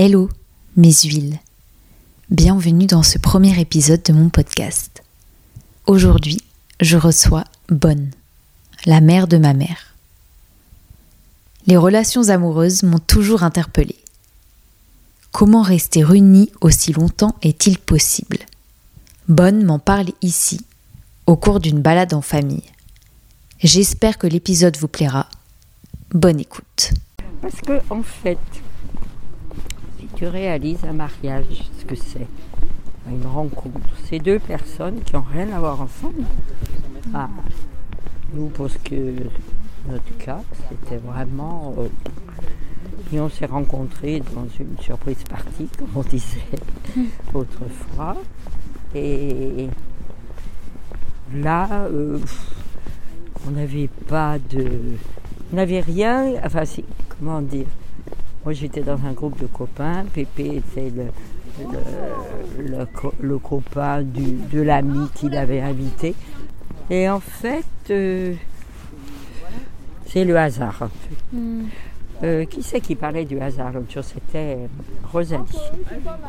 Hello, mes huiles. Bienvenue dans ce premier épisode de mon podcast. Aujourd'hui, je reçois Bonne, la mère de ma mère. Les relations amoureuses m'ont toujours interpellée. Comment rester unis aussi longtemps est-il possible? Bonne m'en parle ici, au cours d'une balade en famille. J'espère que l'épisode vous plaira. Bonne écoute. Parce que, en fait, tu réalises un mariage, ce que c'est, une rencontre, c'est deux personnes qui n'ont rien à voir ensemble. Ah, nous, parce que notre cas, c'était vraiment. euh, et on s'est rencontrés dans une surprise partie, comme on disait autrefois. Et là, euh, on n'avait pas de. On n'avait rien. Enfin, comment dire Moi, j'étais dans un groupe de copains. Pépé était le, le, le co- le copain du, de l'ami qu'il avait invité. Et en fait, euh, c'est le hasard. en fait. Euh, qui c'est qui parlait du hasard l'autre jour? C'était Rosalie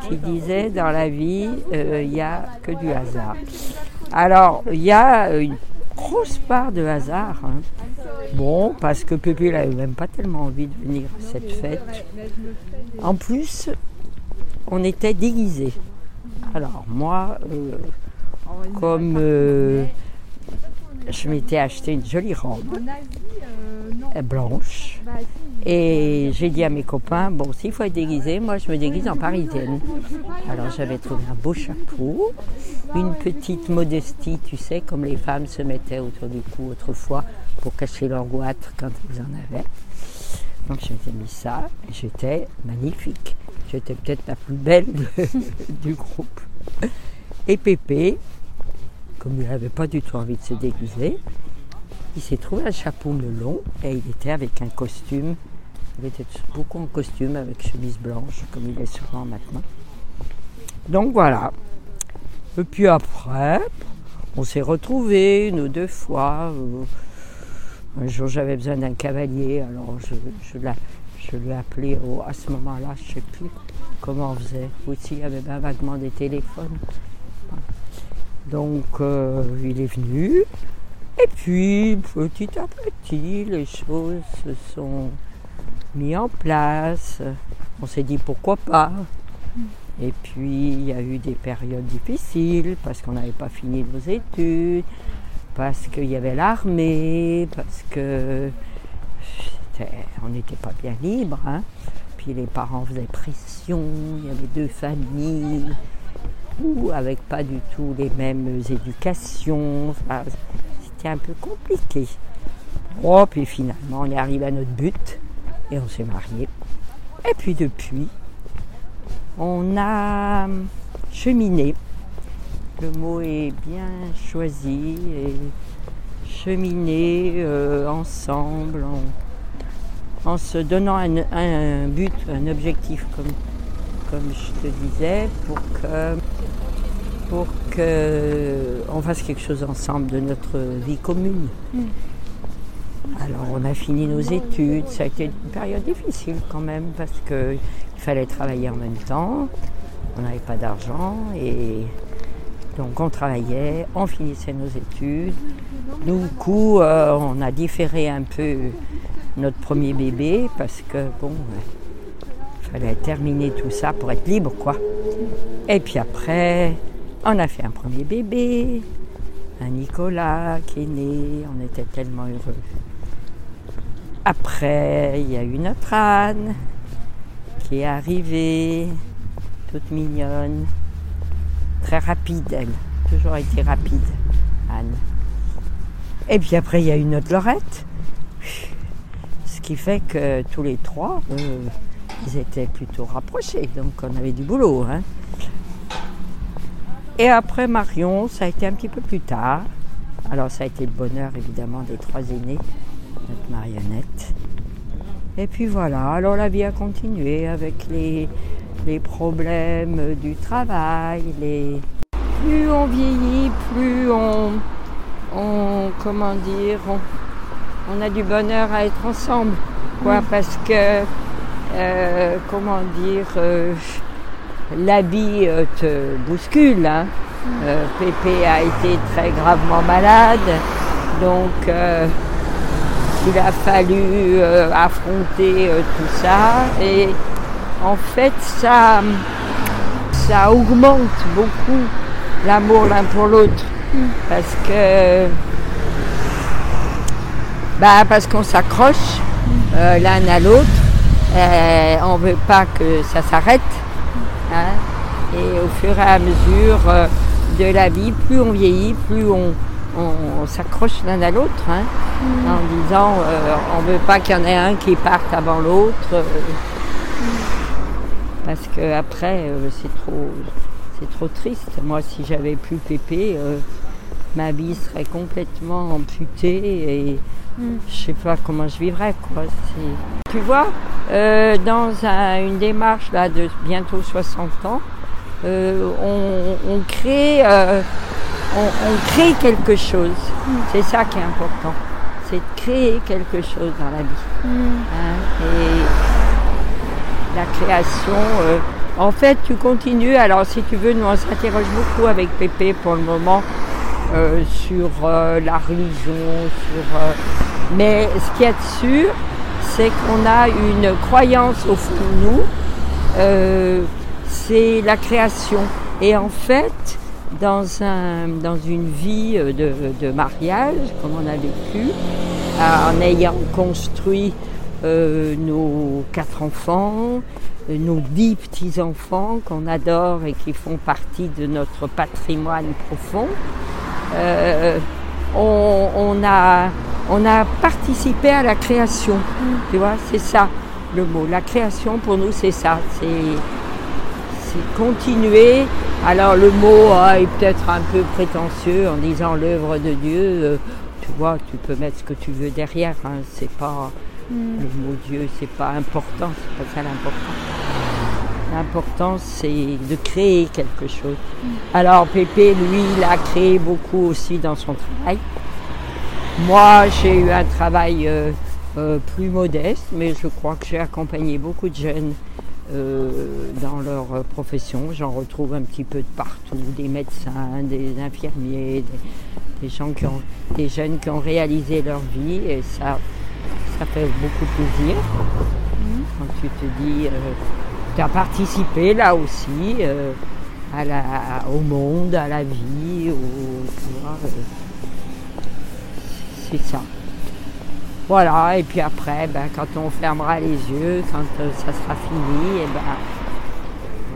qui disait dans la vie, euh, il n'y a que du hasard. Alors, il y a une grosse part de hasard. hein. Bon, parce que Pépé n'avait même pas tellement envie de venir à cette fête. En plus, on était déguisés. Alors, moi, euh, comme euh, je m'étais acheté une jolie robe euh, blanche, et j'ai dit à mes copains, bon, s'il faut être déguisé, moi je me déguise en parisienne. Alors j'avais trouvé un beau chapeau, une petite modestie, tu sais, comme les femmes se mettaient autour du cou autrefois pour cacher leur goitre quand elles en avaient. Donc je m'étais mis ça, j'étais magnifique. J'étais peut-être la plus belle du groupe. Et Pépé, comme il n'avait pas du tout envie de se déguiser, il s'est trouvé un chapeau melon et il était avec un costume. Il était beaucoup en costume avec chemise blanche, comme il est souvent maintenant. Donc voilà. Et puis après, on s'est retrouvés une ou deux fois. euh, Un jour, j'avais besoin d'un cavalier, alors je, je, l'a- je l'ai appelé au- à ce moment-là, je ne sais plus comment on faisait. Aussi, il y avait bien vaguement des téléphones. Donc, euh, il est venu. Et puis, petit à petit, les choses se sont mises en place. On s'est dit pourquoi pas. Et puis, il y a eu des périodes difficiles parce qu'on n'avait pas fini nos études, parce qu'il y avait l'armée, parce que on n'était pas bien libre. hein. Puis les parents faisaient pression, il y avait deux familles, avec pas du tout les mêmes éducations. Un peu compliqué. Oh, puis finalement, on est arrivé à notre but et on s'est mariés. Et puis depuis, on a cheminé. Le mot est bien choisi et cheminé euh, ensemble en, en se donnant un, un but, un objectif, comme, comme je te disais, pour que pour qu'on fasse quelque chose ensemble de notre vie commune. Alors on a fini nos études, ça a été une période difficile quand même parce qu'il fallait travailler en même temps, on n'avait pas d'argent et donc on travaillait, on finissait nos études. Du coup euh, on a différé un peu notre premier bébé parce que bon, il fallait terminer tout ça pour être libre quoi. Et puis après, on a fait un premier bébé, un Nicolas qui est né, on était tellement heureux. Après, il y a eu notre Anne qui est arrivée, toute mignonne, très rapide elle, toujours été rapide, Anne. Et puis après, il y a eu notre Laurette, ce qui fait que tous les trois, euh, ils étaient plutôt rapprochés, donc on avait du boulot. hein. Et après Marion, ça a été un petit peu plus tard. Alors ça a été le bonheur évidemment des trois aînés, notre marionnette. Et puis voilà, alors la vie a continué avec les, les problèmes du travail, les... Plus on vieillit, plus on, on comment dire, on, on a du bonheur à être ensemble. Quoi, parce que euh, comment dire, euh, l'habit euh, te bouscule. Hein. Euh, Pépé a été très gravement malade, donc euh, il a fallu affronter tout ça. Et en fait, ça, augmente beaucoup l'amour l'un pour l'autre. Parce que bah, parce qu'on s'accroche l'un à l'autre. On ne veut pas que ça s'arrête. Hein. Et au fur et à mesure euh, de la vie, plus on vieillit, plus on, on- on s'accroche l'un à l'autre. hein, En disant, euh, on ne veut pas qu'il y en ait un qui parte avant l'autre. euh, parce que après, euh, c'est trop, c'est trop triste. Moi, si j'avais plus Pépé, ma vie serait complètement amputée et je sais pas comment je vivrais. Quoi. Tu vois, euh, dans un- une démarche là de bientôt 60 ans, euh, on, on crée, euh, on, on crée quelque chose. C'est ça qui est important. C'est de créer quelque chose dans la vie. Hein, et la création. en fait, tu continues. Alors, si tu veux, nous on s'interroge beaucoup avec Pépé pour le moment euh, sur euh, la religion, sur. euh, mais ce qui est sûr, c'est qu'on a une croyance au fond de nous. c'est la création. Et en fait, dans, un, dans une vie de, de mariage, comme on a vécu, en ayant construit nos quatre enfants, nos dix petits-enfants qu'on adore et qui font partie de notre patrimoine profond, euh, on, on a, on a participé à la création. Tu vois, c'est ça le mot. La création pour nous, c'est ça. C'est c'est continuer. Alors le mot ah, est peut-être un peu prétentieux en disant l'œuvre de Dieu. euh, tu vois, tu peux mettre ce que tu veux derrière. hein, C'est pas le mot Dieu, c'est pas important. C'est pas ça l'important. L'important, c'est de créer quelque chose. Alors Pépé, lui, il a créé beaucoup aussi dans son travail. Moi, j'ai eu un travail euh, euh, plus modeste, mais je crois que j'ai accompagné beaucoup de jeunes euh, dans leur profession. J'en retrouve un petit peu de partout, des médecins, des infirmiers, des, des gens qui ont, des jeunes qui ont réalisé leur vie, et ça, ça fait beaucoup plaisir. Quand tu te dis, tu as participé là aussi euh, à la, au monde, à la vie, euh, c'est ça. Voilà, et puis après, ben, quand on fermera les yeux, quand euh, ça sera fini, et ben,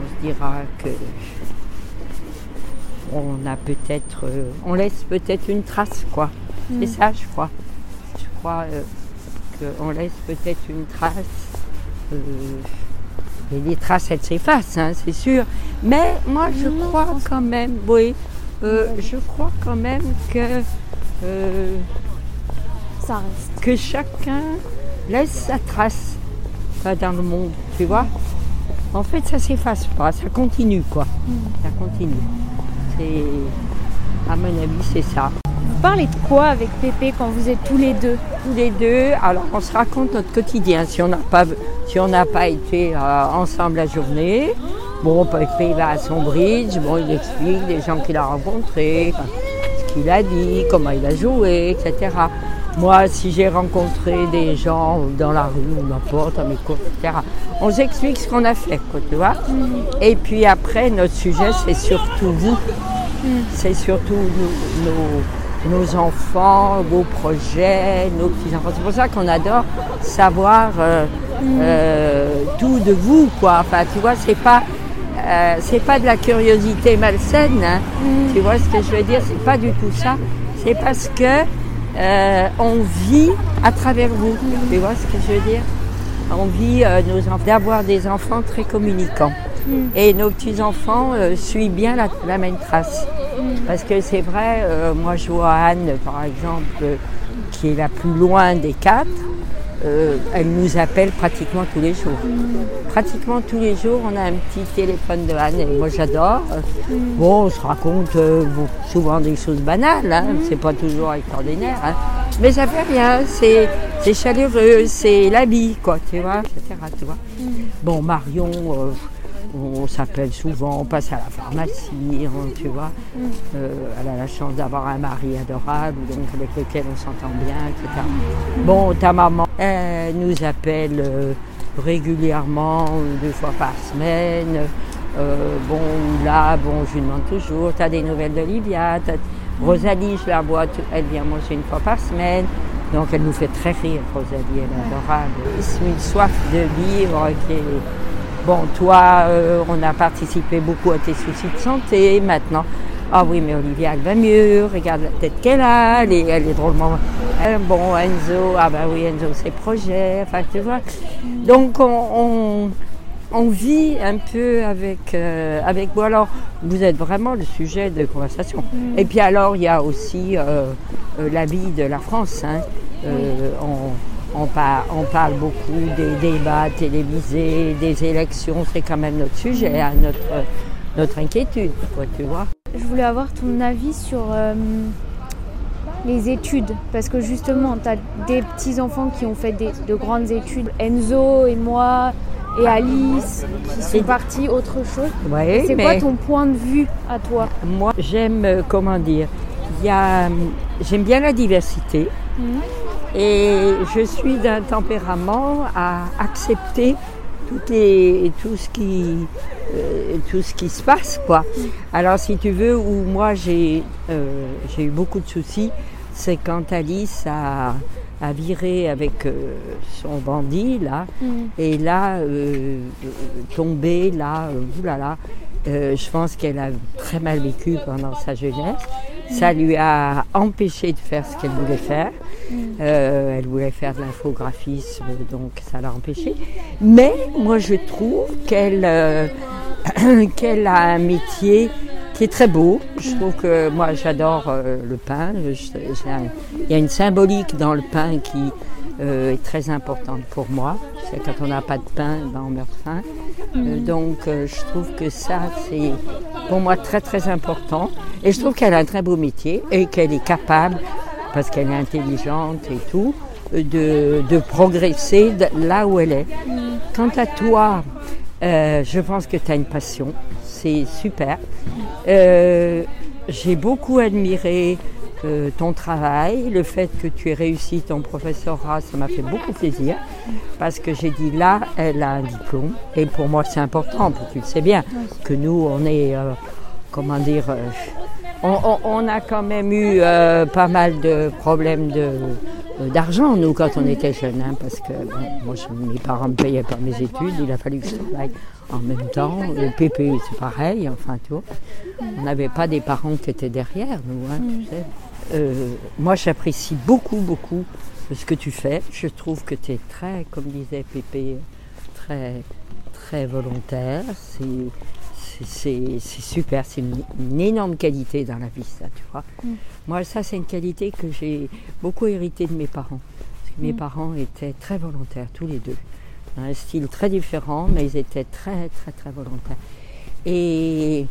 on se dira que on a peut-être, on laisse peut-être une trace, quoi. C'est ça, je crois. Je crois qu'on laisse peut-être une trace. Et les traces, elles s'effacent, hein, c'est sûr. Mais moi, je crois quand même, oui, euh, je crois quand même que euh, Ça reste. que chacun laisse sa trace dans le monde, tu vois. En fait, ça s'efface pas, ça continue, quoi. Ça continue. C'est, à mon avis, c'est ça. Vous parlez de quoi avec Pépé quand vous êtes tous les deux? Tous les deux, alors on se raconte notre quotidien. Si on n'a pas, si on n'a pas été euh, ensemble la journée, bon, Pépé va à son bridge, bon, il explique les gens qu'il a rencontrés, ce qu'il a dit, comment il a joué, etc. Moi, si j'ai rencontré des gens dans la rue ou n'importe, à mes cours, etc., on s'explique ce qu'on a fait, quoi, tu vois. Et puis après, notre sujet, c'est surtout vous. C'est surtout nous- nos, nos enfants, vos projets, nos petits-enfants. C'est pour ça qu'on adore savoir euh, euh, tout de vous, quoi. Enfin, tu vois, c'est pas, euh, c'est pas de la curiosité malsaine. hein. Tu vois ce que je veux dire? C'est pas du tout ça. C'est parce que euh, on vit à travers vous. Tu vois ce que je veux dire? On vit nos enfants, d'avoir des enfants très communicants. Et nos petits-enfants euh, suivent bien la, la même trace. Parce que c'est vrai, moi je vois Anne, par exemple, qui est la plus loin des quatre, euh, elle nous appelle pratiquement tous les jours. Pratiquement tous les jours, on a un petit téléphone de Anne et moi j'adore. Bon, on se raconte euh, souvent des choses banales, hein, c'est pas toujours extraordinaire. hein. Mais ça fait rien, c'est chaleureux, c'est l'habit, quoi, tu vois, etc. Bon, Marion, euh, on s'appelle souvent, on passe à la pharmacie, hein, tu vois. Euh, elle a la chance d'avoir un mari adorable, donc avec lequel on s'entend bien, etc. Bon, ta maman, elle nous appelle euh, régulièrement, deux fois par semaine. Euh, bon, là, bon, je lui demande toujours, tu as des nouvelles d'Olivia T'as- Rosalie, je la vois, elle vient manger une fois par semaine. Donc elle nous fait très rire, Rosalie, elle est adorable. C'est une soif de vivre qui est... Bon, toi, euh, on a participé beaucoup à tes soucis de santé maintenant. Ah oui, mais Olivia, elle va mieux, regarde la tête qu'elle a, elle est, elle est drôlement... Euh, bon, Enzo, ah ben oui, Enzo, ses projets, enfin, tu vois. Donc, on, on, on vit un peu avec, euh, avec vous. Alors, vous êtes vraiment le sujet de conversation. Et puis alors, il y a aussi euh, la vie de la France. hein. Euh, on, on, par- on parle beaucoup des débats télévisés, des élections, c'est quand même notre sujet, hein, notre, notre inquiétude, quoi, tu vois. Je voulais avoir ton avis sur euh, les études. Parce que justement, tu as des petits-enfants qui ont fait des- de grandes études. Enzo et moi et Alice qui sont partis autre chose. Ouais, C'est quoi ton point de vue à toi? Moi, j'aime, euh, comment dire, j'aime bien la diversité Mhm. Et je suis d'un tempérament à accepter toutes les, tout, ce qui, euh, tout ce qui se passe. Quoi. Alors, si tu veux, où moi j'ai euh, j'ai eu beaucoup de soucis, c'est quand Alice a, a viré avec euh, son bandit, là, Mhm. et là, euh, euh, tombé, là, euh, oulala, euh, je pense qu'elle a très mal vécu pendant sa jeunesse. Ça lui a empêché de faire ce qu'elle voulait faire. Euh, elle voulait faire de l'infographisme, donc ça l'a empêché. Mais moi, je trouve qu'elle euh, qu'elle a un métier qui est très beau. Je trouve que moi, j'adore euh, le pain. Il y a une symbolique dans le pain qui euh, est très importante pour moi. C'est quand on n'a pas de pain, ben, on meurt de faim. Euh, donc, euh, je trouve que ça, c'est pour moi très très important. Et je trouve qu'elle a un très beau métier et qu'elle est capable, parce qu'elle est intelligente et tout, de, de progresser de là où elle est. Quant à toi, je pense que tu as une passion. C'est super. J'ai beaucoup admiré euh, ton travail, le fait que tu aies réussi ton professorat, ça m'a fait beaucoup plaisir. Parce que j'ai dit là, elle a un diplôme. Et pour moi, c'est important, parce que tu le sais bien, que nous, on est, euh, comment dire, euh, on, on- on a quand même eu euh, pas mal de problèmes de, d'argent, nous, quand on était jeunes. hein, parce que bon, moi, je- mes parents me payaient pas mes études, il a fallu que je travaille en même temps. Le PP, c'est pareil, enfin, vois. On n'avait pas des parents qui étaient derrière nous, hein, tu sais. Euh, moi, j'apprécie beaucoup, beaucoup ce que tu fais. Je trouve que tu es très, comme disait Pépé, très, très volontaire. C'est, c'est, c'est- c'est super, c'est une, une énorme qualité dans la vie, ça, tu vois. Moi, ça, c'est une qualité que j'ai beaucoup hérité de mes parents. Parce que mes parents étaient très volontaires, tous les deux. Un style très différent, mais ils étaient très, très, très volontaires. Et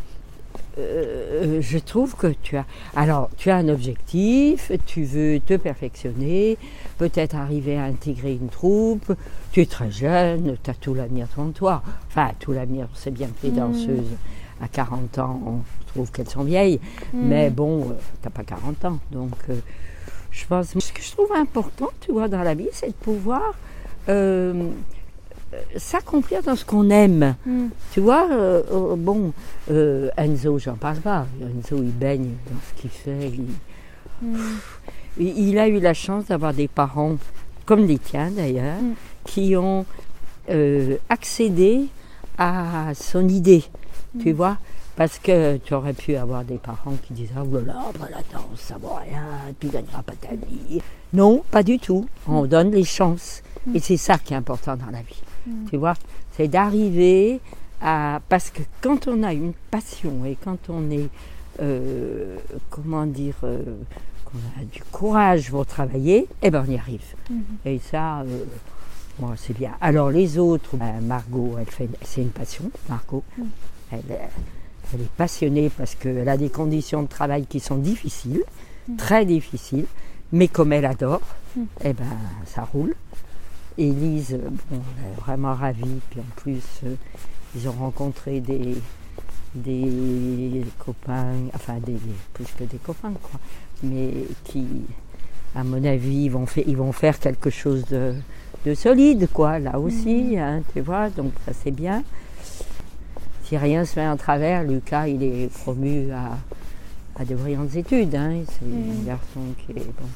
euh, je trouve que tu as. Alors, tu as un objectif, tu veux te perfectionner, peut-être arriver à intégrer une troupe. Tu es très jeune, tu as tout l'avenir devant toi. Enfin, tout l'avenir, sait bien que les danseuses à 40 ans, on trouve qu'elles sont vieilles. Mais bon, tu n'as pas 40 ans. Donc, euh, je pense. Ce que je trouve important, tu vois, dans la vie, c'est de pouvoir. Euh, s'accomplir dans ce qu'on aime. Mm. Tu vois, euh, euh, bon, euh, Enzo, j'en parle pas. Enzo, il baigne dans ce qu'il fait. Il, Mm. il- il a eu la chance d'avoir des parents, comme les tiens d'ailleurs, Mm. qui ont euh, accédé à son idée. Tu vois parce que tu aurais pu avoir des parents qui disent Ah, oh là là, bah, la danse, ça vaut rien, tu gagneras pas ta vie. Non, pas du tout. On donne les chances. Et c'est ça qui est important dans la vie. Tu vois, c'est d'arriver à. Parce que quand on a une passion et quand on est. euh, comment dire. euh, qu'on a du courage pour travailler, eh ben on y arrive. Et ça, euh, c'est bien. Alors les autres, ben, Margot, elle fait, c'est une passion, Margot. Elle, est- elle est passionnée parce qu'elle a des conditions de travail qui sont difficiles, très difficiles, Mais comme elle adore, Mm. eh ben, ça roule. Et Elise, bon, elle est vraiment ravie. Puis en plus, euh, ils ont rencontré des, des copains, enfin des, plus que des copains, quoi. Mais qui, à mon avis, ils vont, faire, ils vont faire quelque chose de, de solide, quoi, là aussi, hein, tu vois. Donc ça, c'est bien. Si rien se met en travers, Lucas, il est promu à, à de brillantes études. Hein. C'est un Mm. garçon qui est bon,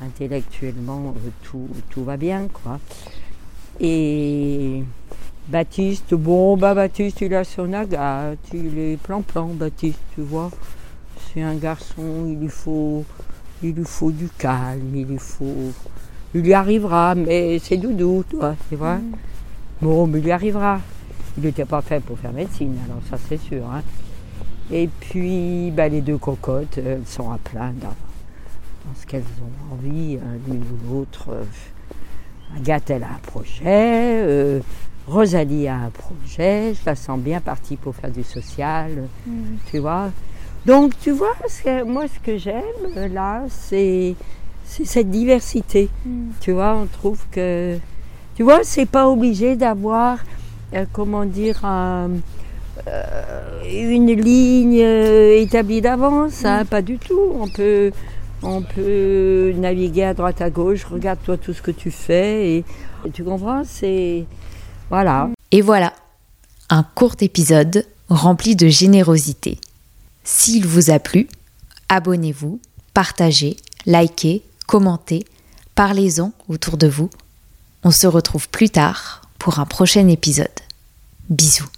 intellectuellement, euh, tout, tout va bien, quoi. Et Baptiste, bon, bah Baptiste, il a son agate, il est plan-plan, Baptiste, tu vois. C'est un garçon, il lui faut, il lui faut du calme, il lui faut, il lui arrivera, mais c'est doudou, toi, tu vois. Mm. Bon, mais il y arrivera. Il n'était pas fait pour faire médecine, alors ça c'est sûr. hein. Et puis, bah, les deux cocottes, elles sont à plein qu'elles ont envie, hein, l'une ou l'autre. Euh, Agathe, elle a un projet. euh, Rosalie a un projet. Je la sens bien partie pour faire du social, Mm. tu vois. Donc, tu vois, moi, ce que j'aime, euh, là, c'est cette diversité. Mm. Tu vois, on trouve que. Tu vois, c'est pas obligé d'avoir, euh, comment dire, un- euh, une ligne euh, établie d'avance, hein, pas du tout. On peut, on peut naviguer à droite à gauche, regarde-toi tout ce que tu fais. Et, et tu comprends, c'est. Voilà. Et voilà, un court épisode rempli de générosité. S'il vous a plu, abonnez-vous, partagez, likez, commentez, parlez-en autour de vous. On se retrouve plus tard pour un prochain épisode. Bisous.